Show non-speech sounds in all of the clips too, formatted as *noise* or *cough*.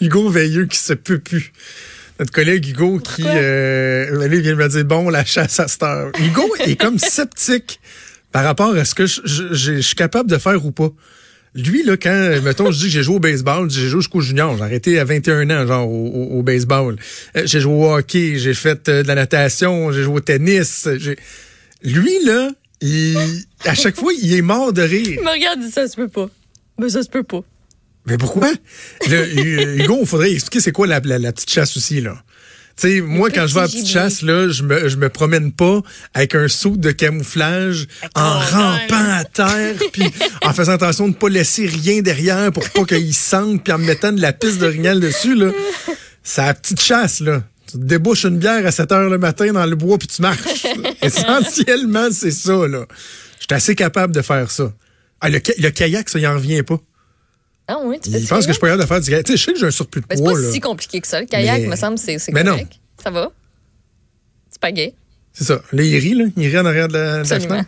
Hugo Veilleux qui se peut plus. Notre collègue Hugo qui euh, vient de me dire bon la chasse à cette heure. Hugo *laughs* est comme sceptique par rapport à ce que je, je- je- je suis capable de faire ou pas. Lui, là, quand, mettons, je dis que j'ai joué au baseball, j'ai joué jusqu'au junior, j'ai arrêté à 21 ans, genre, au, au- au baseball. Euh, j'ai joué au hockey, j'ai fait euh, de la natation, j'ai joué au tennis. Lui, là, il, à chaque fois, il est mort de rire. *laughs* Il me regarde ça se peut pas. Mais ça se peut pas. Mais pourquoi? Le, Hugo, il faudrait expliquer c'est quoi la, la, la petite chasse aussi, là. Tu sais, moi, quand je vais à la petit petite gibier. chasse, là, je me, je me promène pas avec un saut de camouflage en rampant à terre, puis en faisant attention de ne pas laisser rien derrière pour pas qu'il sente, puis en me mettant de la piste d'orignal dessus, là. C'est la petite chasse, là. Tu te débouches une bière à 7 heures le matin dans le bois, puis tu marches. *laughs* Essentiellement, c'est ça, là. Je suis assez capable de faire ça. Ah, le, le kayak, ça, il en revient pas. Ah oui, tu fais Il ça, pense que je capable de faire du kayak. Tu sais, je sais que j'ai un surplus de Mais c'est poids, pas là. si compliqué que ça. Le kayak, Mais- me semble, c'est c'est Mais non. correct. Ça va? C'est pas gay? C'est ça. Là, il rit, là. Il rit en arrière de la, Absolument.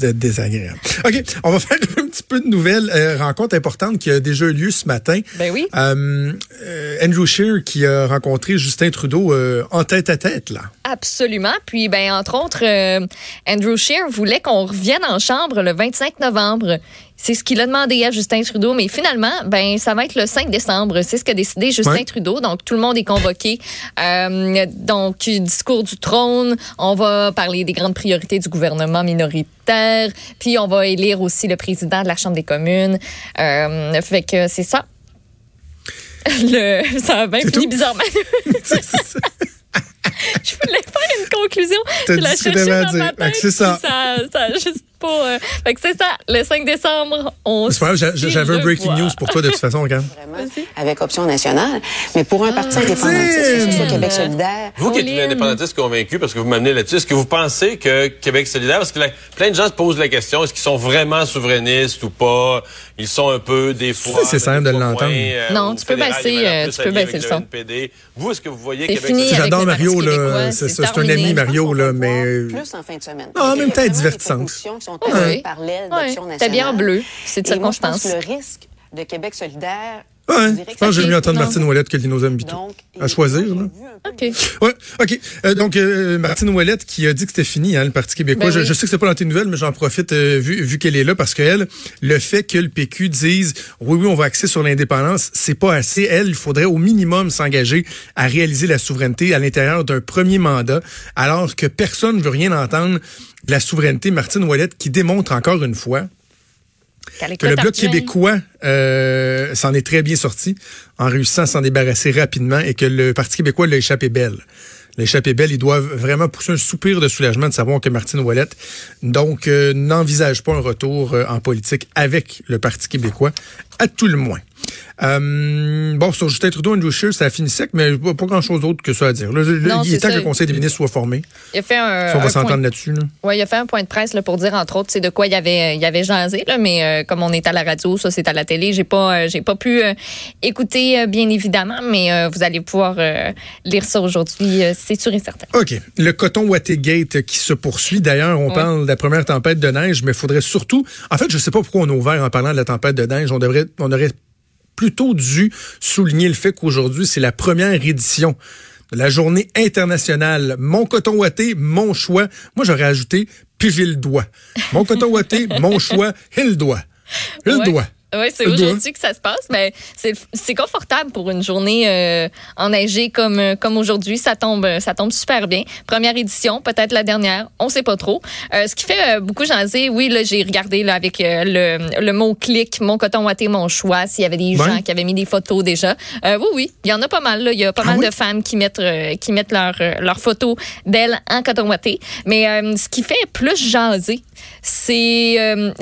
de désagréable. OK, on va faire un petit peu de nouvelles. Euh, rencontre importante qui a déjà eu lieu ce matin. Ben oui. Euh, euh, Andrew Scheer qui a rencontré Justin Trudeau euh, en tête à tête, là. Absolument. Puis, ben, entre autres, euh, Andrew Scheer voulait qu'on revienne en chambre le 25 novembre. C'est ce qu'il a demandé à Justin Trudeau, mais finalement, ben, ça va être le 5 décembre. C'est ce qu'a décidé Justin Ouais. Trudeau. Donc, tout le monde est convoqué. Euh, donc, discours du trône. On va parler des grandes priorités du gouvernement minoritaire. Puis, on va élire aussi le président de la Chambre des communes. Euh, fait que c'est ça. *laughs* Le, ça a bien fini tout? bizarrement. *laughs* *laughs* Je voulais faire une conclusion. Je la cherchais dans ma tête, c'est ça. Ça, ça a juste pas. euh, Fait que c'est ça. Le 5 décembre, on. C'est pas grave, j'avais un breaking news pour toi de toute façon, regarde. vraiment avec Option nationale. Mais pour un parti indépendantiste, que ce soit Québec solidaire, Vous qui êtes une indépendantiste convaincue, parce que vous m'amenez là-dessus, est-ce que vous pensez que Québec solidaire, parce que la- plein de gens se posent la question, est-ce qu'ils sont vraiment souverainistes ou pas? Ils sont un peu, des fois... C'est simple de l'entendre. euh, Non, tu peux fédéral, baisser, il va euh, tu peux baisser le son. NPD. Vous, est-ce que vous voyez Québec solidaire? J'adore Mario, là. C'est c'est ça, c'est un ami, Mario, là, mais. plus en fin de semaine. Ah, en même temps, divertissante. Sont Oui. arrivées par l'aile Ouais. d'Option nationale. T'es bien en bleu. C'est de Et moi, je pense circonstance. que le risque de Québec solidaire, Ouais, je pense que j'ai mieux entendre. Martine Ouellette que Lino Zambito. donc, À choisir, là. OK. Ouais, OK. Euh, donc, euh, Martine Ouellette qui a dit que c'était fini, hein, le Parti québécois. Ben je, oui. je sais que c'est pas dans tes nouvelles, mais j'en profite euh, vu, vu qu'elle est là parce qu'elle, le fait que le PQ dise oui, oui, on va axer sur l'indépendance, c'est pas assez. Elle, il faudrait au minimum s'engager à réaliser la souveraineté à l'intérieur d'un premier mandat, alors que personne ne veut rien entendre de la souveraineté. Martine Ouellette qui démontre encore une fois que le Bloc québécois euh, s'en est très bien sorti en réussissant à s'en débarrasser rapidement et que le Parti québécois l'a échappé belle. L'a échappé belle, ils doivent vraiment pousser un soupir de soulagement de savoir que Martine Ouellette donc euh, n'envisage pas un retour euh, en politique avec le Parti québécois, à tout le moins. Euh, bon, sur Justin Trudeau, Andrew Scheer, ça a fini sec, mais pas, pas grand-chose d'autre que ça à dire. Là, là, Non, il est temps ça. que le Conseil des ministres soit formé. Il a fait un. Si on va s'entendre là-dessus. Là. Ouais, il a fait un point de presse là, pour dire entre autres c'est de quoi il y avait il avait jasé là, mais euh, comme on est à la radio, ça c'est à la télé, j'ai pas euh, j'ai pas pu écouter bien évidemment, mais vous allez pouvoir lire ça aujourd'hui, c'est sûr et certain. OK. Le coton Watergate qui se poursuit. D'ailleurs, on Ouais. parle de la première tempête de neige, mais il faudrait surtout. En fait, je sais pas pourquoi on a ouvert en parlant de la tempête de neige. On devrait, on aurait plutôt dû souligner le fait qu'aujourd'hui, c'est la première édition de la journée internationale. Mon coton watté, mon choix. Moi, j'aurais ajouté, puis j'ai le doigt. Mon coton watté, mon *laughs* choix, et le doigt. Le Ouais. doigt. Oui, c'est aujourd'hui que ça se passe, mais c'est confortable pour une journée euh, enneigée comme euh, comme aujourd'hui. Ça tombe ça tombe super bien. Première édition, peut-être la dernière, on sait pas trop. Euh, ce qui fait euh, beaucoup jaser, oui, là j'ai regardé là avec euh, le, le mot clic, mon coton watté, mon choix. S'il y avait des Ouais. gens qui avaient mis des photos déjà, Euh, oui, oui, il y en a pas mal. Là. Il y a pas Ah mal oui? de femmes qui mettent euh, qui mettent leurs leur photos d'elles en coton watté. Mais euh, ce qui fait plus jaser, c'est euh,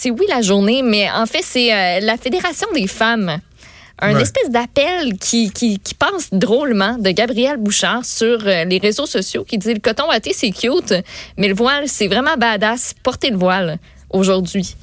c'est oui la journée, mais en fait, c'est euh, la Fédération des femmes. Un Ouais. espèce d'appel qui, qui, qui passe drôlement de Gabrielle Bouchard sur euh, les réseaux sociaux qui dit le coton watté, c'est cute, mais le voile, c'est vraiment badass. Portez le voile aujourd'hui.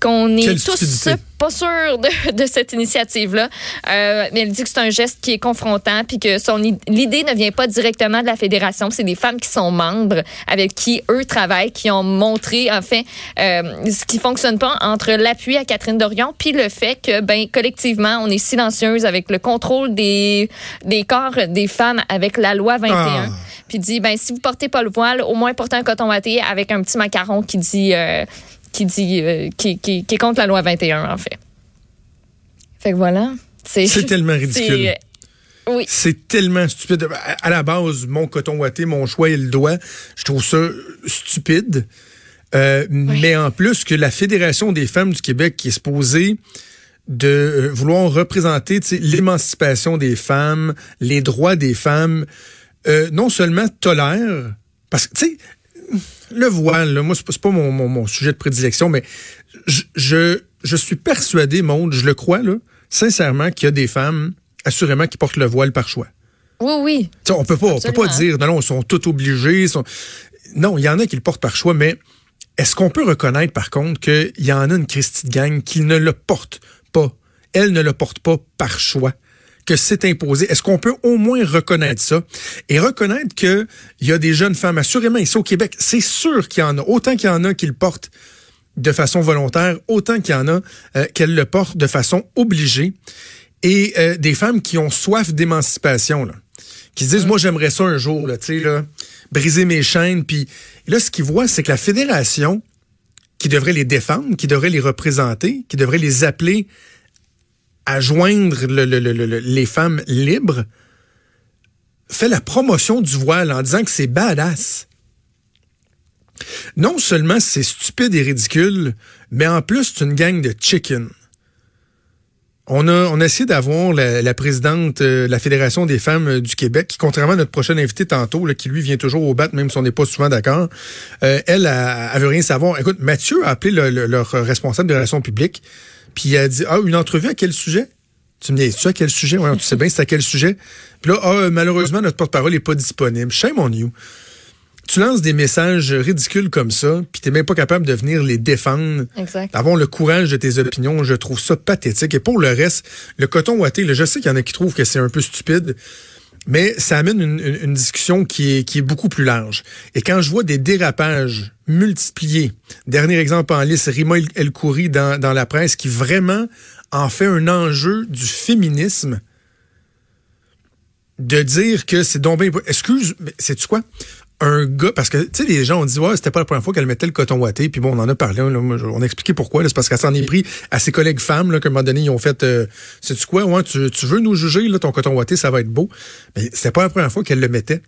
Qu'on est Quelle tous stupidité. pas sûre de, de cette initiative-là. Euh, mais elle dit que c'est un geste qui est confrontant, puis que son l'idée ne vient pas directement de la fédération. C'est des femmes qui sont membres, avec qui eux travaillent, qui ont montré, enfin, euh, ce qui fonctionne pas entre l'appui à Catherine Dorion, puis le fait que, ben, collectivement, on est silencieuse avec le contrôle des, des corps des femmes avec la loi 21. Ah. Puis dit, ben, si vous portez pas le voile, au moins portez un coton watté avec un petit macaron qui dit, euh, qui dit, euh, qui, qui, qui est contre la loi 21, en fait. Fait que voilà. C'est tellement *laughs* ridicule. c'est- Oui. C'est tellement stupide. À la base, mon coton ouaté, mon choix et le doigt, je trouve ça stupide. Euh, Mais en plus que la Fédération des femmes du Québec qui est supposée de euh, vouloir représenter l'émancipation des femmes, les droits des femmes, euh, non seulement tolère, parce que, tu sais, le voile, là, moi, c'est pas, mon, mon, mon sujet de prédilection, mais je, je, je suis persuadé, monde, je le crois, là, sincèrement, qu'il y a des femmes, assurément, qui portent le voile par choix. Oui, oui. On peut pas, on peut pas dire, non, non, ils sont tous obligés. sont- Non, il y en a qui le portent par choix, mais est-ce qu'on peut reconnaître, par contre, qu'il y en a une Christie de gang qui ne le porte pas? Elle ne le porte pas par choix que c'est imposé. Est-ce qu'on peut au moins reconnaître ça? Et reconnaître que il y a des jeunes femmes, assurément ici au Québec, c'est sûr qu'il y en a, autant qu'il y en a qui le portent de façon volontaire, autant qu'il y en a euh, qu'elles le portent de façon obligée, et euh, des femmes qui ont soif d'émancipation, là, qui se disent, moi j'aimerais ça un jour, là, tu sais, là, briser mes chaînes, puis là ce qu'ils voient, c'est que la fédération, qui devrait les défendre, qui devrait les représenter, qui devrait les appeler à joindre le- le- le- le- les femmes libres, fait la promotion du voile en disant que c'est badass. Non seulement c'est stupide et ridicule, mais en plus c'est une gang de chicken. On a, on a essayé d'avoir la, présidente euh, de la Fédération des femmes euh, du Québec, qui, contrairement à notre prochain invité tantôt, qui lui vient toujours au bat, même si on n'est pas souvent d'accord, euh, elle, elle, elle veut rien savoir. Écoute, Mathieu a appelé le- le- leur responsable de relations publiques, puis il a dit, ah, une entrevue à quel sujet? Tu me dis, tu à quel sujet? Ouais, tu sais bien c'est à quel sujet? Puis là, ah, malheureusement, notre porte-parole n'est pas disponible. Shame on you. Tu lances des messages ridicules comme ça, puis t'es même pas capable de venir les défendre. Exact. Avoir le courage de tes opinions, je trouve ça pathétique. Et pour le reste, le coton ouaté, là, je sais qu'il y en a qui trouvent que c'est un peu stupide, mais ça amène une, discussion qui est, beaucoup plus large. Et quand je vois des dérapages multipliés, dernier exemple en liste, Rima El- Khoury dans, la presse, qui vraiment en fait un enjeu du féminisme, de dire que c'est donc. Excuse, mais sais-tu quoi? Un gars, parce que, tu sais, les gens ont dit, ouais, c'était pas la première fois qu'elle mettait le coton ouaté, puis bon, on en a parlé, là, on a expliqué pourquoi, c'est parce qu'elle s'en est pris à ses collègues femmes, là, qu'à un moment donné, ils ont fait, euh, sais-tu quoi, ouais, tu, tu veux nous juger, là, ton coton ouaté, ça va être beau. Mais c'était pas la première fois qu'elle le mettait.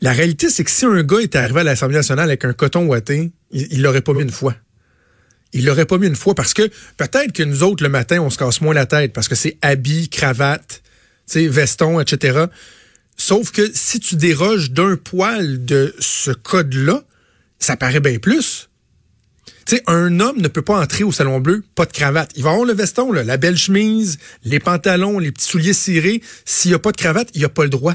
La réalité, c'est que si un gars était arrivé à l'Assemblée nationale avec un coton ouaté, il il l'aurait pas mis une fois. Il l'aurait pas mis une fois parce que peut-être que nous autres, le matin, on se casse moins la tête parce que c'est habit, cravate, tu sais, veston, etc. Sauf que si tu déroges d'un poil de ce code-là, ça paraît bien plus. Tu sais, un homme ne peut pas entrer au Salon Bleu, pas de cravate. Il va avoir le veston, là, la belle chemise, les pantalons, les petits souliers cirés. S'il n'y a pas de cravate, il n'y a pas le droit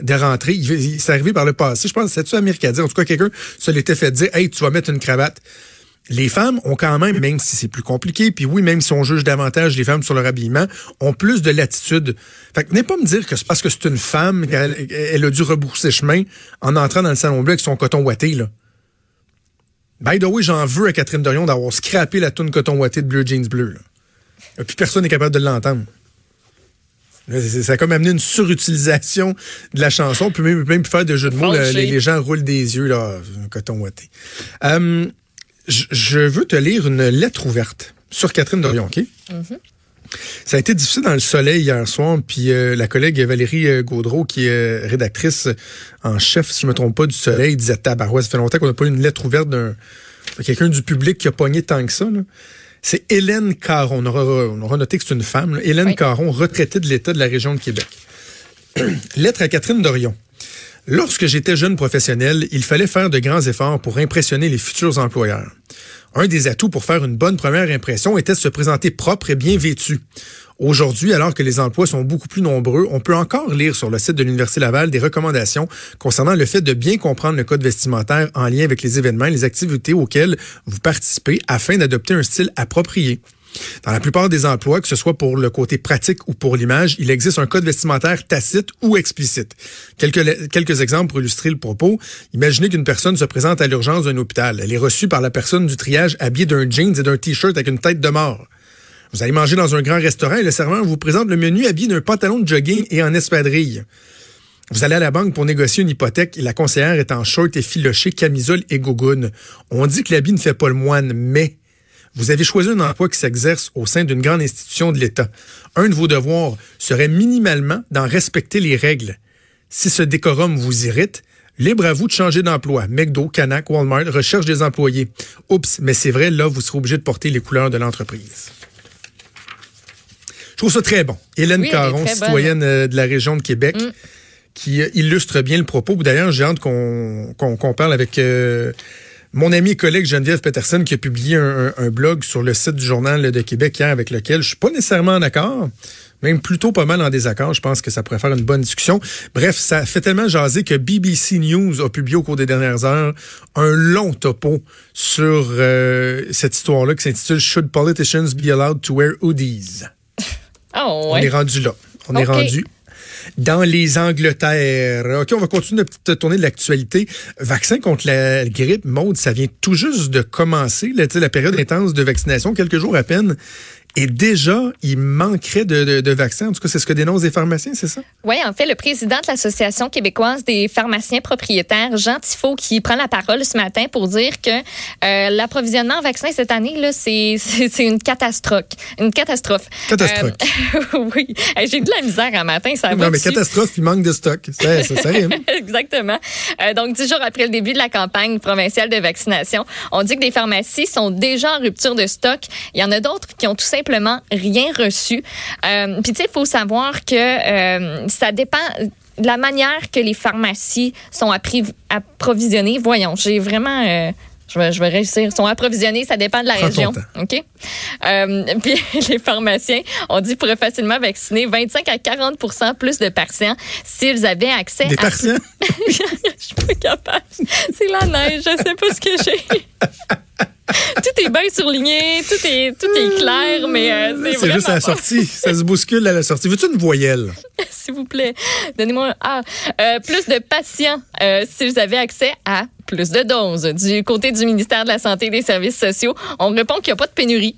de rentrer. Il, il- c'est arrivé par le passé. Je pense que c'est-tu dire. En tout cas, quelqu'un se l'était fait dire, hey, tu vas mettre une cravate. Les femmes ont quand même, même si c'est plus compliqué, puis oui, même si on juge davantage les femmes sur leur habillement, ont plus de latitude. Fait que venez pas me dire que c'est parce que c'est une femme qu'elle elle a dû rebrousser chemin en entrant dans le salon bleu avec son coton ouaté, là. By the way, j'en veux à Catherine Dorion d'avoir scrappé la toune coton ouaté de Bleu Jeans Bleu. Là. Et puis personne n'est capable de l'entendre. C'est- Ça a comme amené une surutilisation de la chanson, puis même, même plus faire de jeu de mots, là, les, les gens roulent des yeux, là, un coton ouaté. Euh, je- veux te lire une lettre ouverte sur Catherine Dorion, OK? Ça a été difficile dans le soleil hier soir, puis euh, la collègue Valérie euh, Gaudreau, qui est euh, rédactrice en chef, si je me trompe pas, du soleil, disait Tabarouette, ça fait longtemps qu'on n'a pas eu une lettre ouverte d'un quelqu'un du public qui a pogné tant que ça. C'est Hélène Caron. On aura, on aura noté que c'est une femme. là. Hélène Oui. Caron, retraitée de l'État de la région de Québec. *clears throat* lettre à Catherine Dorion. Lorsque j'étais jeune professionnel, il fallait faire de grands efforts pour impressionner les futurs employeurs. Un des atouts pour faire une bonne première impression était de se présenter propre et bien vêtu. Aujourd'hui, alors que les emplois sont beaucoup plus nombreux, on peut encore lire sur le site de l'Université Laval des recommandations concernant le fait de bien comprendre le code vestimentaire en lien avec les événements et les activités auxquelles vous participez afin d'adopter un style approprié. Dans la plupart des emplois, que ce soit pour le côté pratique ou pour l'image, il existe un code vestimentaire tacite ou explicite. Quelques, exemples pour illustrer le propos. Imaginez qu'une personne se présente à l'urgence d'un hôpital. Elle est reçue par la personne du triage habillée d'un jeans et d'un t-shirt avec une tête de mort. Vous allez manger dans un grand restaurant et le serveur vous présente le menu habillé d'un pantalon de jogging et en espadrille. Vous allez à la banque pour négocier une hypothèque et la conseillère est en short et filoché, camisole et gogoune. On dit que l'habit ne fait pas le moine, mais vous avez choisi un emploi qui s'exerce au sein d'une grande institution de l'État. Un de vos devoirs serait minimalement d'en respecter les règles. Si ce décorum vous irrite, libre à vous de changer d'emploi. McDo, Canac, Walmart recherche des employés. Oups, mais c'est vrai, là, vous serez obligé de porter les couleurs de l'entreprise. Je trouve ça très bon. Hélène Caron, citoyenne euh, de la région de Québec, mm. qui euh, illustre bien le propos. D'ailleurs, j'ai hâte qu'on parle avec euh, mon ami et collègue Geneviève Peterson qui a publié un, blog sur le site du Journal de Québec hier avec lequel je suis pas nécessairement en accord même plutôt pas mal en désaccord. Je pense que ça pourrait faire une bonne discussion. Bref, ça fait tellement jaser que BBC News a publié au cours des dernières heures un long topo sur cette histoire-là qui s'intitule Should politicians be allowed to wear hoodies? *laughs* Oh, On est rendu là. On est rendu dans les Angleterres. OK, on va continuer notre petite tournée de l'actualité. Vaccin contre la grippe, Maude, ça vient tout juste de commencer, là, la période intense de vaccination, quelques jours à peine. Et déjà, il manquerait de, de, vaccins. En tout cas, c'est ce que dénoncent les pharmaciens, c'est ça? Oui, en fait, le président de l'Association québécoise des pharmaciens propriétaires, Jean Tifo, qui prend la parole ce matin pour dire que euh, l'approvisionnement en vaccins cette année, là, c'est, *laughs* c'est, une catastrophe. Une catastrophe. Catastrophe. Euh, *laughs* oui. J'ai de la misère un matin, ça va. Non, mais catastrophe, il manque de stock. Ça, ça, ça *laughs* Exactement. Euh, donc, dix jours après le début de la campagne provinciale de vaccination, on dit que des pharmacies sont déjà en rupture de stock. Il y en a d'autres qui ont tout simplement simplement rien reçu. Euh, puis tu sais, il faut savoir que euh, ça dépend de la manière que les pharmacies sont approvisionnées. Voyons, j'ai vraiment euh, je vais, je vais réussir. sont approvisionnés, ça dépend de la région. OK? Euh, *laughs* puis les pharmaciens ont dit pourraient facilement vacciner 25 à 40% plus de patients s'ils avaient accès Des à. Des *laughs* je suis pas capable. C'est la neige, je sais pas ce que j'ai. *laughs* *laughs* tout est bien surligné, tout est, tout est clair, mais euh, c'est juste à la sortie. *laughs* Ça se bouscule à la sortie. Veux-tu une voyelle? *laughs* S'il vous plaît, donnez-moi un A. Euh, plus de patients euh, si vous avez accès à plus de doses. Du côté du ministère de la Santé et des Services sociaux, on répond qu'il n'y a pas de pénurie.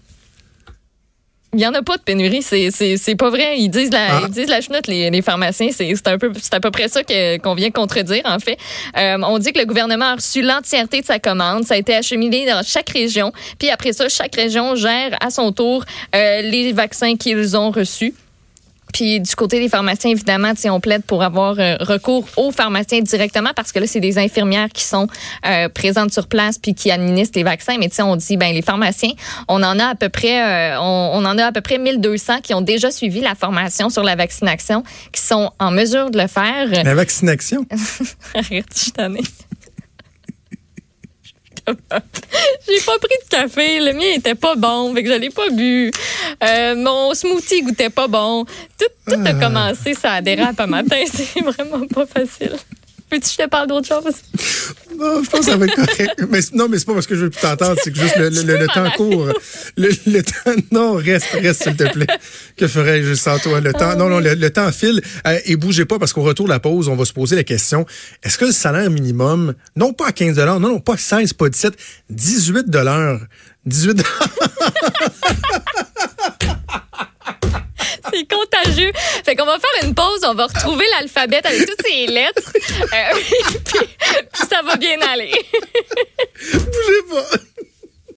Il n'y en a pas de pénurie, c'est pas vrai. Ils disent la, ah. ils disent la chenoute, les, les pharmaciens. C'est un peu, c'est à peu près ça qu'on vient contredire, en fait. Euh, on dit que le gouvernement a reçu l'entièreté de sa commande. Ça a été acheminé dans chaque région. Puis après ça, chaque région gère à son tour euh, les vaccins qu'ils ont reçus. Puis du côté des pharmaciens, évidemment, on plaide pour avoir euh, recours aux pharmaciens directement parce que là, c'est des infirmières qui sont euh, présentes sur place puis qui administrent les vaccins. Mais on dit, ben les pharmaciens, on en a à peu près, euh, on, en a à peu près 1200 qui ont déjà suivi la formation sur la vaccination, qui sont en mesure de le faire. La vaccination? *laughs* Arrête, je J'ai pas pris de café. Le mien était pas bon, fait que je l'ai pas bu. Euh, mon smoothie goûtait pas bon. Tout, tout a ah. commencé, ça dérape un matin. *laughs* C'est vraiment pas facile. Peux-tu que je te parle d'autre chose? Non, je pense que ça va être correct. *laughs* Mais, non, mais c'est pas parce que je veux plus t'entendre, c'est que juste le, le, temps court. Le, temps, non, reste, reste, s'il te plaît. Que ferais-je sans toi? Le temps, non, non, le, temps file. Euh, et bougez pas parce qu'au retour de la pause, on va se poser la question. Est-ce que le salaire minimum, non pas à 15 non, non, pas 16, pas 17, 18 18 *laughs* c'est contagieux. Fait qu'on va faire une pause, on va retrouver l'alphabet avec toutes ces lettres. Euh, *laughs* puis, ça va bien aller. Bougez pas.